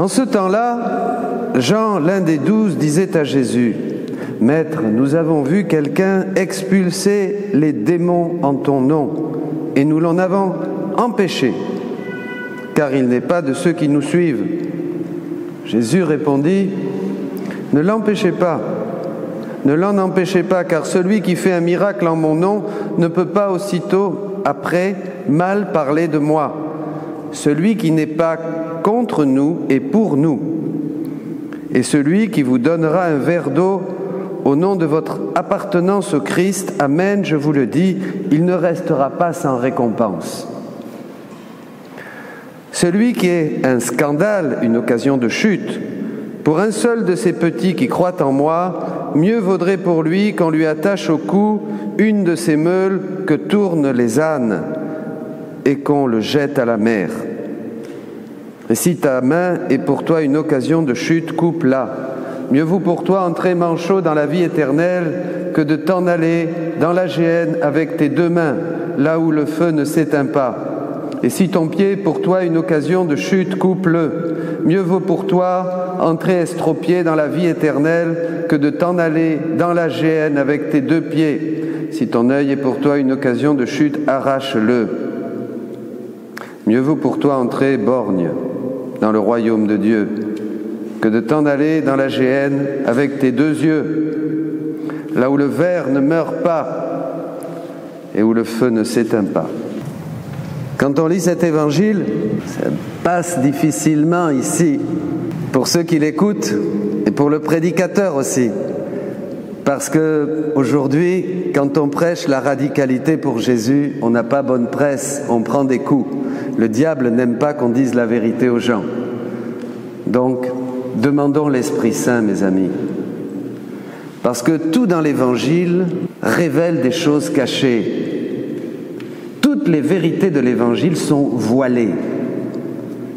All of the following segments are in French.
En ce temps-là, Jean, l'un des douze, disait à Jésus, Maître, nous avons vu quelqu'un expulser les démons en ton nom, et nous l'en avons empêché, car il n'est pas de ceux qui nous suivent. Jésus répondit, Ne l'empêchez pas, ne l'en empêchez pas, car celui qui fait un miracle en mon nom ne peut pas aussitôt, après, mal parler de moi. Celui qui n'est pas contre nous est pour nous. Et celui qui vous donnera un verre d'eau au nom de votre appartenance au Christ, Amen, je vous le dis, il ne restera pas sans récompense. Celui qui est un scandale, une occasion de chute, pour un seul de ces petits qui croient en moi, mieux vaudrait pour lui qu'on lui attache au cou une de ces meules que tournent les ânes et qu'on le jette à la mer. Et si ta main est pour toi une occasion de chute, coupe-la. Mieux vaut pour toi entrer manchot dans la vie éternelle que de t'en aller dans la géhenne avec tes deux mains, là où le feu ne s'éteint pas. Et si ton pied est pour toi une occasion de chute, coupe-le. Mieux vaut pour toi entrer estropié dans la vie éternelle que de t'en aller dans la géhenne avec tes deux pieds. Si ton œil est pour toi une occasion de chute, arrache-le. Mieux vaut pour toi entrer borgne dans le royaume de Dieu que de t'en aller dans la géhenne avec tes deux yeux, là où le ver ne meurt pas et où le feu ne s'éteint pas. Quand on lit cet évangile, ça passe difficilement ici pour ceux qui l'écoutent et pour le prédicateur aussi. Parce que aujourd'hui, quand on prêche la radicalité pour Jésus, on n'a pas bonne presse, on prend des coups. Le diable n'aime pas qu'on dise la vérité aux gens. Donc, demandons l'Esprit Saint, mes amis. Parce que tout dans l'Évangile révèle des choses cachées. Toutes les vérités de l'Évangile sont voilées.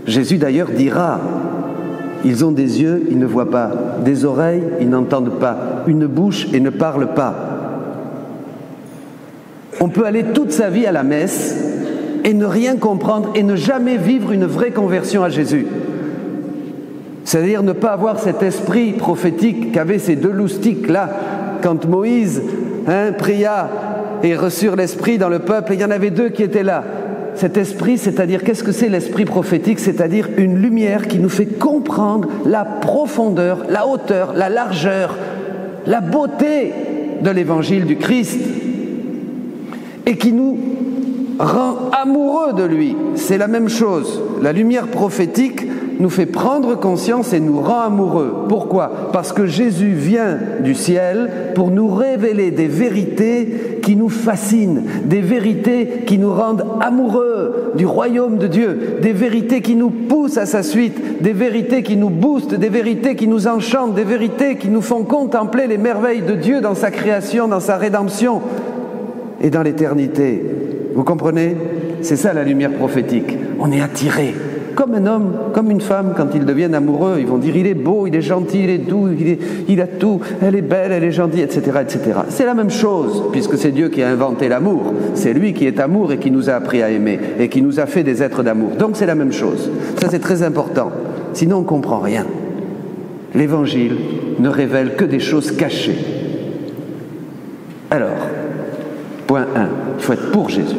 Jésus d'ailleurs dira, ils ont des yeux, ils ne voient pas, des oreilles, ils n'entendent pas, une bouche et ne parlent pas. On peut aller toute sa vie à la messe et ne rien comprendre et ne jamais vivre une vraie conversion à Jésus. C'est-à-dire ne pas avoir cet esprit prophétique qu'avaient ces deux loustiques-là quand Moïse hein, pria et reçut l'esprit dans le peuple. il y en avait deux qui étaient là. Cet esprit, c'est-à-dire qu'est-ce que c'est l'esprit prophétique? C'est-à-dire une lumière qui nous fait comprendre la profondeur, la hauteur, la largeur, la beauté de l'évangile du Christ et qui nous rend amoureux de lui. C'est la même chose. La lumière prophétique nous fait prendre conscience et nous rend amoureux. Pourquoi? Parce que Jésus vient du ciel pour nous révéler des vérités qui nous fascinent, des vérités qui nous rendent amoureux du royaume de Dieu, des vérités qui nous poussent à sa suite, des vérités qui nous boostent, des vérités qui nous enchantent, des vérités qui nous font contempler les merveilles de Dieu dans sa création, dans sa rédemption et dans l'éternité. Vous comprenez? C'est ça la lumière prophétique. On est attiré. Comme un homme, comme une femme, quand ils deviennent amoureux, ils vont dire il est beau, il est gentil, il est doux, il, a tout, elle est belle, elle est gentille, etc. etc. C'est la même chose, puisque c'est Dieu qui a inventé l'amour. C'est lui qui est amour et qui nous a appris à aimer et qui nous a fait des êtres d'amour. Donc c'est la même chose. Ça c'est très important. Sinon on ne comprend rien. L'évangile ne révèle que des choses cachées. Alors, point 1, il faut être pour Jésus.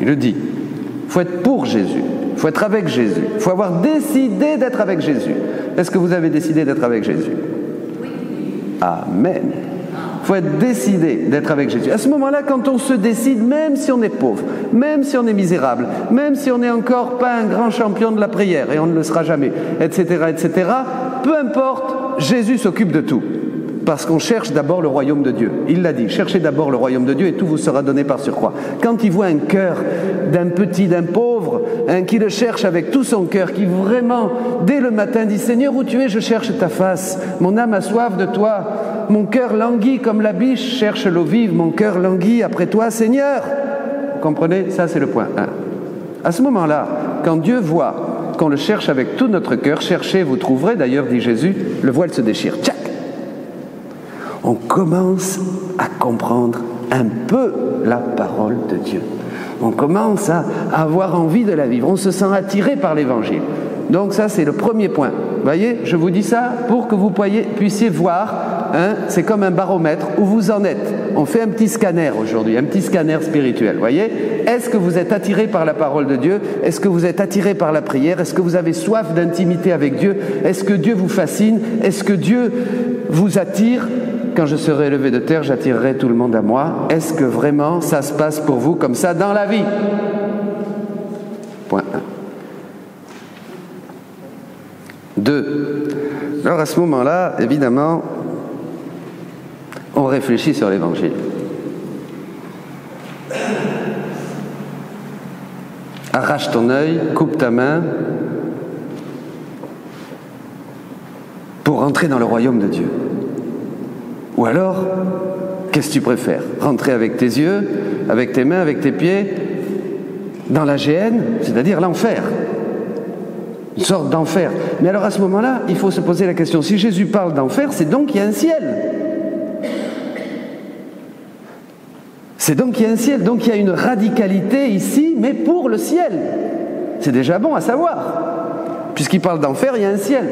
Il le dit. Il faut être pour Jésus. Il faut être avec Jésus. Il faut avoir décidé d'être avec Jésus. Est-ce que vous avez décidé d'être avec Jésus? Amen. Il faut être décidé d'être avec Jésus. À ce moment-là, quand on se décide, même si on est pauvre, même si on est misérable, même si on n'est encore pas un grand champion de la prière, et on ne le sera jamais, etc., etc., peu importe, Jésus s'occupe de tout. Parce qu'on cherche d'abord le royaume de Dieu. Il l'a dit, cherchez d'abord le royaume de Dieu et tout vous sera donné par surcroît. Quand il voit un cœur d'un petit, d'un pauvre, un qui le cherche avec tout son cœur, qui vraiment, dès le matin, dit Seigneur, où tu es, je cherche ta face. Mon âme a soif de toi. Mon cœur languit comme la biche cherche l'eau vive. Mon cœur languit après toi, Seigneur. Vous comprenez? Ça, c'est le point 1. À ce moment-là, quand Dieu voit qu'on le cherche avec tout notre cœur, cherchez, vous trouverez, d'ailleurs, dit Jésus, le voile se déchire. Tchac on commence à comprendre un peu la parole de Dieu. On commence à avoir envie de la vivre. On se sent attiré par l'évangile. Donc ça, c'est le premier point. Voyez, je vous dis ça pour que vous puissiez voir, hein, c'est comme un baromètre où vous en êtes. On fait un petit scanner aujourd'hui, un petit scanner spirituel. Voyez, est-ce que vous êtes attiré par la parole de Dieu? Est-ce que vous êtes attiré par la prière? Est-ce que vous avez soif d'intimité avec Dieu? Est-ce que Dieu vous fascine? Est-ce que Dieu vous attire? Quand je serai élevé de terre, j'attirerai tout le monde à moi. Est-ce que vraiment ça se passe pour vous comme ça dans la vie? Point 1. Deux. Alors à ce moment-là, évidemment, on réfléchit sur l'évangile. Arrache ton œil, coupe ta main pour entrer dans le royaume de Dieu. Ou alors, qu'est-ce que tu préfères? Rentrer avec tes yeux, avec tes mains, avec tes pieds, dans la géhenne, c'est-à-dire l'enfer une sorte d'enfer. Mais alors à ce moment-là, il faut se poser la question, si Jésus parle d'enfer, c'est donc qu'il y a un ciel. C'est donc qu'il y a un ciel, donc il y a une radicalité ici, mais pour le ciel. C'est déjà bon à savoir. Puisqu'il parle d'enfer, il y a un ciel.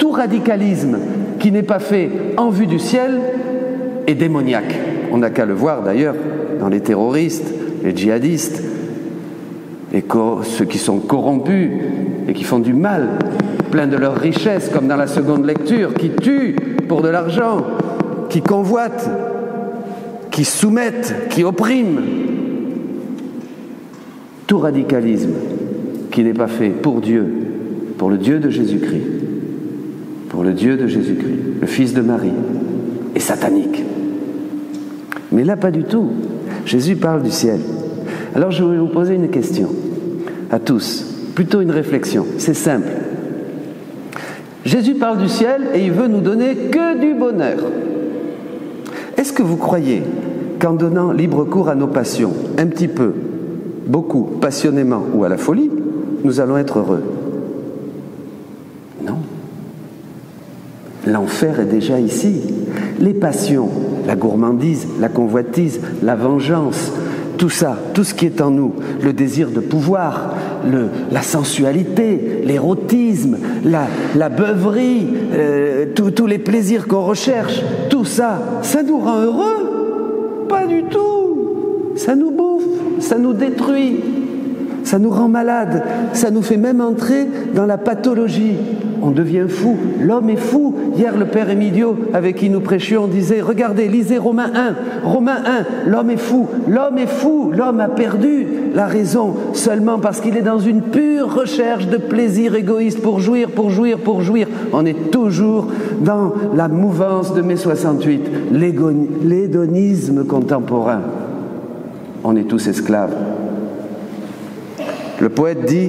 Tout radicalisme qui n'est pas fait en vue du ciel est démoniaque. On n'a qu'à le voir d'ailleurs dans les terroristes, les djihadistes, et ceux qui sont corrompus et qui font du mal, plein de leurs richesses, comme dans la seconde lecture, qui tuent pour de l'argent, qui convoitent, qui soumettent, qui oppriment. Tout radicalisme qui n'est pas fait pour Dieu, pour le Dieu de Jésus-Christ, pour le Dieu de Jésus-Christ, le Fils de Marie, est satanique. Mais là, pas du tout. Jésus parle du ciel. Alors je vais vous poser une question à tous, plutôt une réflexion. C'est simple. Jésus parle du ciel et il veut nous donner que du bonheur. Est-ce que vous croyez qu'en donnant libre cours à nos passions, un petit peu, beaucoup, passionnément ou à la folie, nous allons être heureux? Non. L'enfer est déjà ici. Les passions, la gourmandise, la convoitise, la vengeance, tout ça, tout ce qui est en nous, le désir de pouvoir, la sensualité, l'érotisme, la, beuverie, euh, tous les plaisirs qu'on recherche, tout ça, ça nous rend heureux? Pas du tout. Ça nous bouffe, ça nous détruit, ça nous rend malade, ça nous fait même entrer dans la pathologie on devient fou. L'homme est fou. Hier, le père Emilio, avec qui nous prêchions, disait, regardez, lisez Romains 1. Romains 1, l'homme est fou. L'homme est fou. L'homme a perdu la raison seulement parce qu'il est dans une pure recherche de plaisir égoïste pour jouir, pour jouir, pour jouir. On est toujours dans la mouvance de mai 68, l'hédonisme contemporain. On est tous esclaves. Le poète dit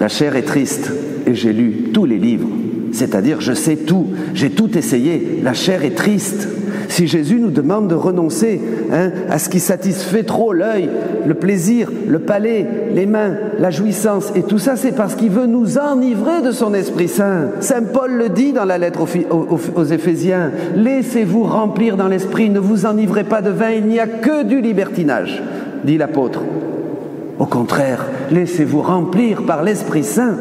la chair est triste et j'ai lu tous les livres, c'est-à-dire je sais tout, j'ai tout essayé, la chair est triste. Si Jésus nous demande de renoncer hein, à ce qui satisfait trop l'œil, le plaisir, le palais, les mains, la jouissance, et tout ça, c'est parce qu'il veut nous enivrer de son Esprit Saint. Saint Paul le dit dans la lettre aux, aux Éphésiens, laissez-vous remplir dans l'Esprit, ne vous enivrez pas de vin, il n'y a que du libertinage, dit l'apôtre. Au contraire, laissez-vous remplir par l'Esprit Saint.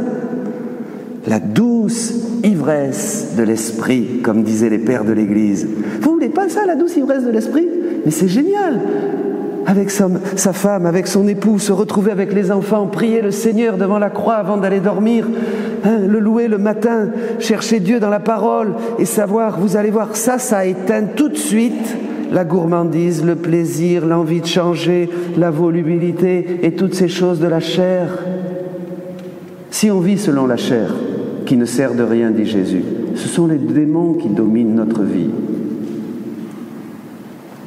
La douce ivresse de l'Esprit, comme disaient les pères de l'Église. Vous voulez pas ça, la douce ivresse de l'Esprit? Mais c'est génial avec sa, femme, avec son époux, se retrouver avec les enfants, prier le Seigneur devant la croix avant d'aller dormir, hein, le louer le matin, chercher Dieu dans la parole et savoir, vous allez voir, ça, ça éteint tout de suite la gourmandise, le plaisir, l'envie de changer, la volubilité et toutes ces choses de la chair. Si on vit selon la chair, qui ne sert de rien, dit Jésus, ce sont les démons qui dominent notre vie.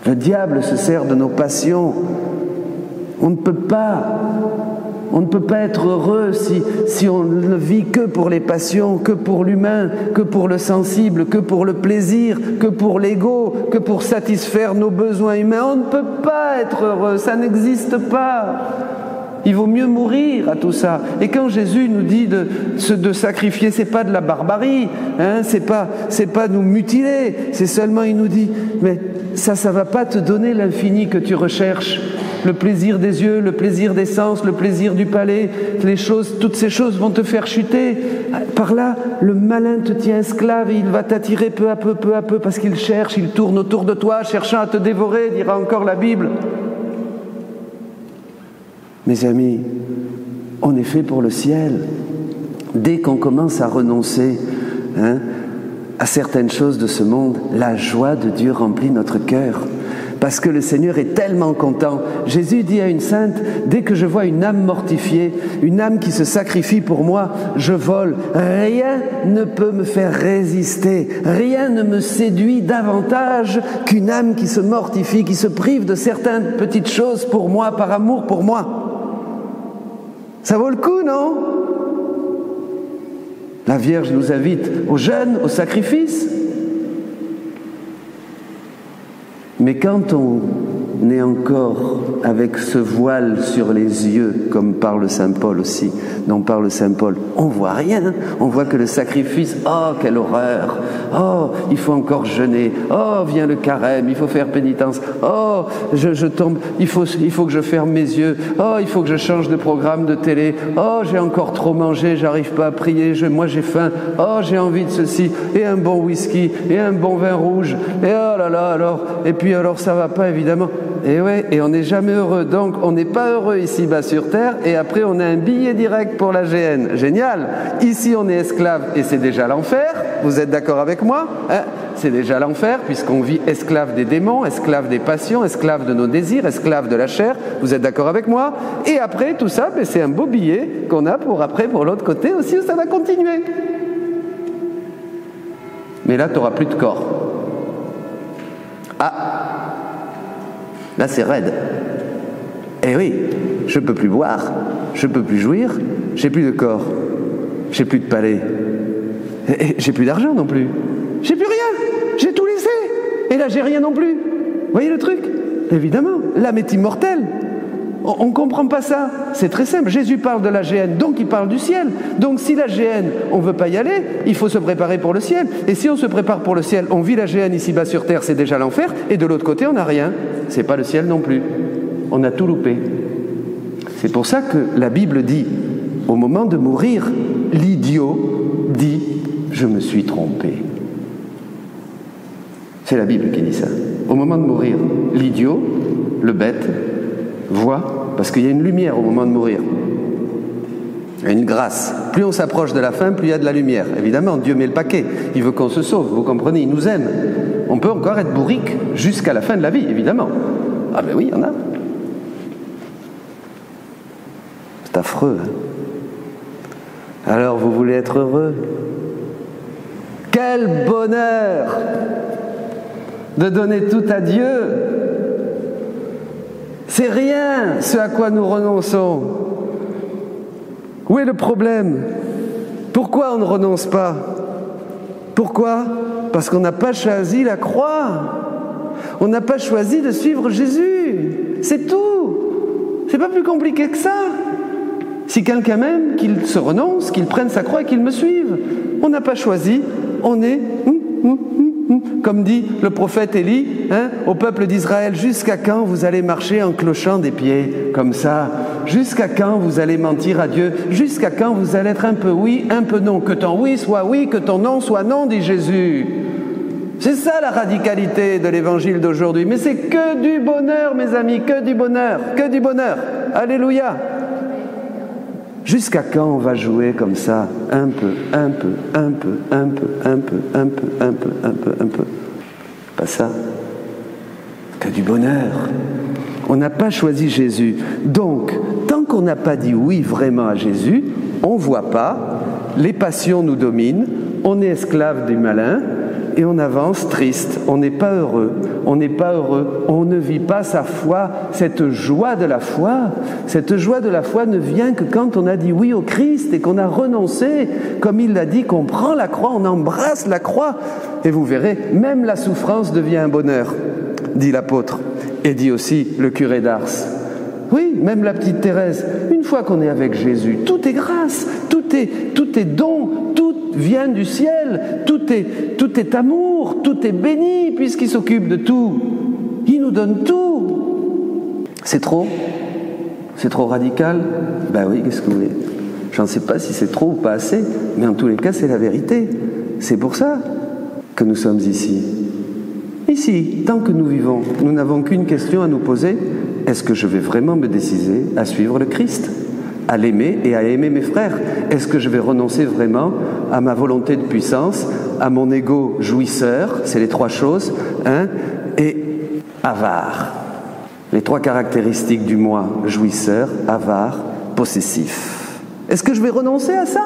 Le diable se sert de nos passions. On ne peut pas on ne peut pas être heureux si, si on ne vit que pour les passions, que pour l'humain, que pour le sensible, que pour le plaisir, que pour l'ego, que pour satisfaire nos besoins humains. On ne peut pas être heureux, ça n'existe pas. Il vaut mieux mourir à tout ça. Et quand Jésus nous dit de, de sacrifier, c'est pas de la barbarie, hein, c'est pas, c'est pas nous mutiler, c'est seulement il nous dit, mais ça, ça va pas te donner l'infini que tu recherches. Le plaisir des yeux, le plaisir des sens, le plaisir du palais, les choses, toutes ces choses vont te faire chuter. Par là, le malin te tient esclave et il va t'attirer peu à peu, peu à peu, parce qu'il cherche, il tourne autour de toi, cherchant à te dévorer, dira encore la Bible. Mes amis, on est fait pour le ciel. Dès qu'on commence à renoncer hein, à certaines choses de ce monde, la joie de Dieu remplit notre cœur. Parce que le Seigneur est tellement content. Jésus dit à une sainte, dès que je vois une âme mortifiée, une âme qui se sacrifie pour moi, je vole. Rien ne peut me faire résister. Rien ne me séduit davantage qu'une âme qui se mortifie, qui se prive de certaines petites choses pour moi, par amour pour moi. Ça vaut le coup, non? La Vierge nous invite au jeûne, au sacrifice. Mais quand on est encore avec ce voile sur les yeux, comme parle Saint Paul aussi, dont parle Saint Paul, on voit rien, on voit que le sacrifice, oh quelle horreur, oh il faut encore jeûner, oh vient le carême, il faut faire pénitence, oh je, tombe, il faut, il faut que je ferme mes yeux, oh il faut que je change de programme de télé, oh j'ai encore trop mangé, j'arrive pas à prier, je, moi j'ai faim, oh j'ai envie de ceci, et un bon whisky, et un bon vin rouge, et oh là là alors, et puis alors ça va pas évidemment. Et ouais, et on n'est jamais heureux. Donc on n'est pas heureux ici-bas sur Terre, et après on a un billet direct pour la GN. Génial. Ici on est esclave, et c'est déjà l'enfer. Vous êtes d'accord avec moi hein? C'est déjà l'enfer, puisqu'on vit esclave des démons, esclave des passions, esclave de nos désirs, esclave de la chair. Vous êtes d'accord avec moi? Et après tout ça, ben, c'est un beau billet qu'on a pour après, pour l'autre côté aussi, où ça va continuer. Mais là, tu n'auras plus de corps. Là, c'est raide. Eh oui, je ne peux plus boire, je ne peux plus jouir, j'ai plus de corps, j'ai plus de palais, j'ai plus d'argent non plus, j'ai plus rien, j'ai tout laissé, et là j'ai rien non plus. Vous voyez le truc? Évidemment, l'âme est immortelle. On ne comprend pas ça. C'est très simple. Jésus parle de la GN, donc il parle du ciel. Donc si la GN, on ne veut pas y aller, il faut se préparer pour le ciel. Et si on se prépare pour le ciel, on vit la GN ici-bas sur terre, c'est déjà l'enfer. Et de l'autre côté, on n'a rien. C'est pas le ciel non plus. On a tout loupé. C'est pour ça que la Bible dit, au moment de mourir, l'idiot dit Je me suis trompé. C'est la Bible qui dit ça. Au moment de mourir, l'idiot, le bête, voit, parce qu'il y a une lumière au moment de mourir. Une grâce. Plus on s'approche de la fin, plus il y a de la lumière. Évidemment, Dieu met le paquet. Il veut qu'on se sauve. Vous comprenez Il nous aime. On peut encore être bourrique jusqu'à la fin de la vie, évidemment. Ah ben oui, il y en a. C'est affreux. Hein. Alors, vous voulez être heureux? Quel bonheur de donner tout à Dieu c'est rien ce à quoi nous renonçons. Où est le problème? Pourquoi on ne renonce pas? Pourquoi? Parce qu'on n'a pas choisi la croix. On n'a pas choisi de suivre Jésus. C'est tout. C'est pas plus compliqué que ça. Si quelqu'un m'aime, qu'il se renonce, qu'il prenne sa croix et qu'il me suive. On n'a pas choisi. On est hum, hum, hum, comme dit le prophète Élie hein, au peuple d'Israël, jusqu'à quand vous allez marcher en clochant des pieds comme ça? Jusqu'à quand vous allez mentir à Dieu? Jusqu'à quand vous allez être un peu oui, un peu non? Que ton oui soit oui, que ton non soit non, dit Jésus. C'est ça la radicalité de l'évangile d'aujourd'hui. Mais c'est que du bonheur, mes amis, que du bonheur, que du bonheur. Alléluia. Jusqu'à quand on va jouer comme ça Un peu, un peu, un peu, un peu, un peu, un peu, un peu, un peu, un peu. Pas ça. Que du bonheur. On n'a pas choisi Jésus. Donc, tant qu'on n'a pas dit oui vraiment à Jésus, on ne voit pas, les passions nous dominent, on est esclave du malin, et on avance triste, on n'est pas heureux, on n'est pas heureux, on ne vit pas sa foi, cette joie de la foi. Cette joie de la foi ne vient que quand on a dit oui au Christ et qu'on a renoncé, comme il l'a dit, qu'on prend la croix, on embrasse la croix. Et vous verrez, même la souffrance devient un bonheur, dit l'apôtre, et dit aussi le curé d'Ars. Oui, même la petite Thérèse, une fois qu'on est avec Jésus, tout est grâce, tout est, tout est don, vient du ciel, tout est, amour, tout est béni puisqu'il s'occupe de tout. Il nous donne tout. C'est trop? C'est trop radical? Ben oui, qu'est-ce que vous voulez? Je ne sais pas si c'est trop ou pas assez, mais en tous les cas, c'est la vérité. C'est pour ça que nous sommes ici. Ici, tant que nous vivons, nous n'avons qu'une question à nous poser. Est-ce que je vais vraiment me décider à suivre le Christ? À l'aimer et à aimer mes frères. Est-ce que je vais renoncer vraiment à ma volonté de puissance, à mon ego jouisseur, c'est les trois choses, hein, et avare. Les trois caractéristiques du moi jouisseur, avare, possessif. Est-ce que je vais renoncer à ça?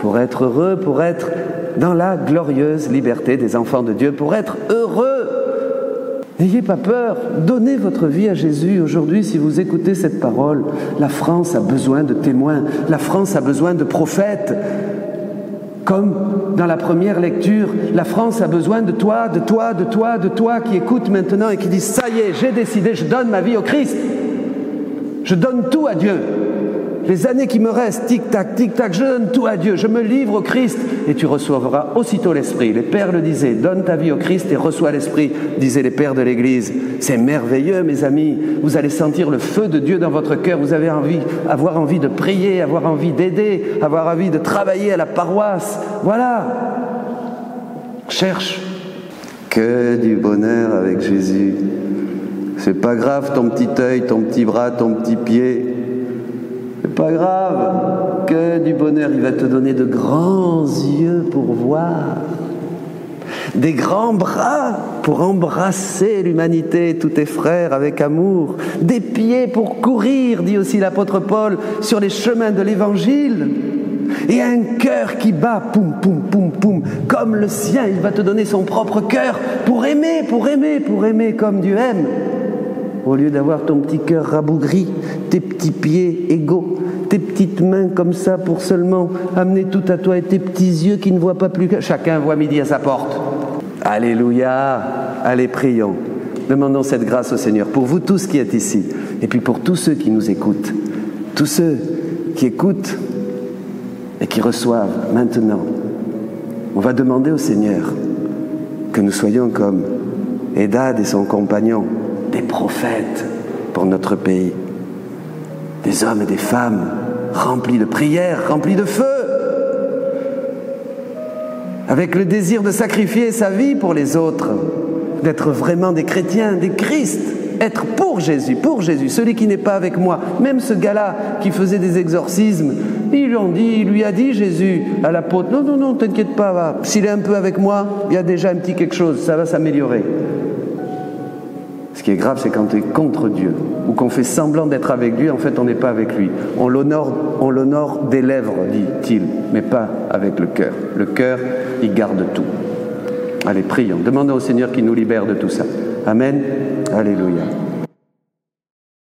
Pour être heureux, pour être dans la glorieuse liberté des enfants de Dieu, pour être heureux N'ayez pas peur, donnez votre vie à Jésus. Aujourd'hui, si vous écoutez cette parole, la France a besoin de témoins, la France a besoin de prophètes. Comme dans la première lecture, la France a besoin de toi, de toi, de toi, de toi qui écoute maintenant et qui dit, ça y est, j'ai décidé, je donne ma vie au Christ. Je donne tout à Dieu les années qui me restent, tic-tac, tic-tac, je donne tout à Dieu, je me livre au Christ, et tu recevras aussitôt l'Esprit. Les pères le disaient, donne ta vie au Christ et reçois l'Esprit, disaient les pères de l'Église. C'est merveilleux, mes amis. Vous allez sentir le feu de Dieu dans votre cœur, vous avez envie, avoir envie de prier, avoir envie d'aider, avoir envie de travailler à la paroisse. Voilà. Cherche. Que du bonheur avec Jésus. C'est pas grave ton petit œil, ton petit bras, ton petit pied pas grave, que du bonheur, il va te donner de grands yeux pour voir, des grands bras pour embrasser l'humanité, tous tes frères avec amour, des pieds pour courir, dit aussi l'apôtre Paul, sur les chemins de l'Évangile, et un cœur qui bat, poum, poum, poum, poum, comme le sien, il va te donner son propre cœur pour aimer, pour aimer, pour aimer comme Dieu aime. Au lieu d'avoir ton petit cœur rabougri, tes petits pieds égaux, tes petites mains comme ça pour seulement amener tout à toi et tes petits yeux qui ne voient pas plus que chacun voit midi à sa porte. Alléluia. Allez, prions. Demandons cette grâce au Seigneur pour vous tous qui êtes ici et puis pour tous ceux qui nous écoutent. Tous ceux qui écoutent et qui reçoivent maintenant. On va demander au Seigneur que nous soyons comme Edad et son compagnon, des prophètes. Pour notre pays, des hommes et des femmes rempli de prières, rempli de feu, avec le désir de sacrifier sa vie pour les autres, d'être vraiment des chrétiens, des Christ, être pour Jésus, pour Jésus, celui qui n'est pas avec moi. Même ce gars-là qui faisait des exorcismes, ils lui dit, il lui a dit Jésus à l'apôtre, non, non, non, t'inquiète pas, s'il est un peu avec moi, il y a déjà un petit quelque chose, ça va s'améliorer. Qui est grave, c'est quand tu es contre Dieu ou qu'on fait semblant d'être avec lui, en fait, on n'est pas avec lui. On l'honore, on l'honore des lèvres, dit-il, mais pas avec le cœur. Le cœur, il garde tout. Allez, prions. Demandons au Seigneur qu'il nous libère de tout ça. Amen. Alléluia.